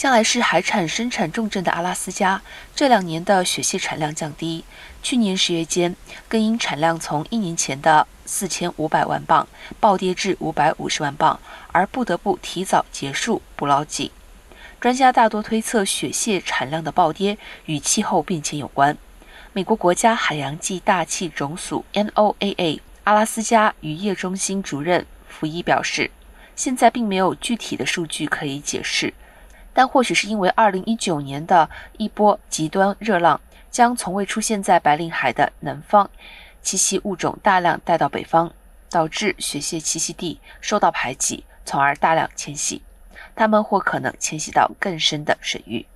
向来是海产生产重镇的阿拉斯加，这两年的雪蟹产量降低。去年十月间，更因产量从一年前的四千五百万磅暴跌至五百五十万磅，而不得不提早结束捕捞季。专家大多推测，雪蟹产量的暴跌与气候变迁有关。美国国家海洋暨大气总署 （NOAA） 阿拉斯加渔业中心主任福伊表示，现在并没有具体的数据可以解释。但或许是因为2019年的一波极端热浪，将从未出现在白令海的南方栖息物种大量带到北方，导致雪蟹栖息地受到排挤，从而大量迁徙。它们或可能迁徙到更深的水域。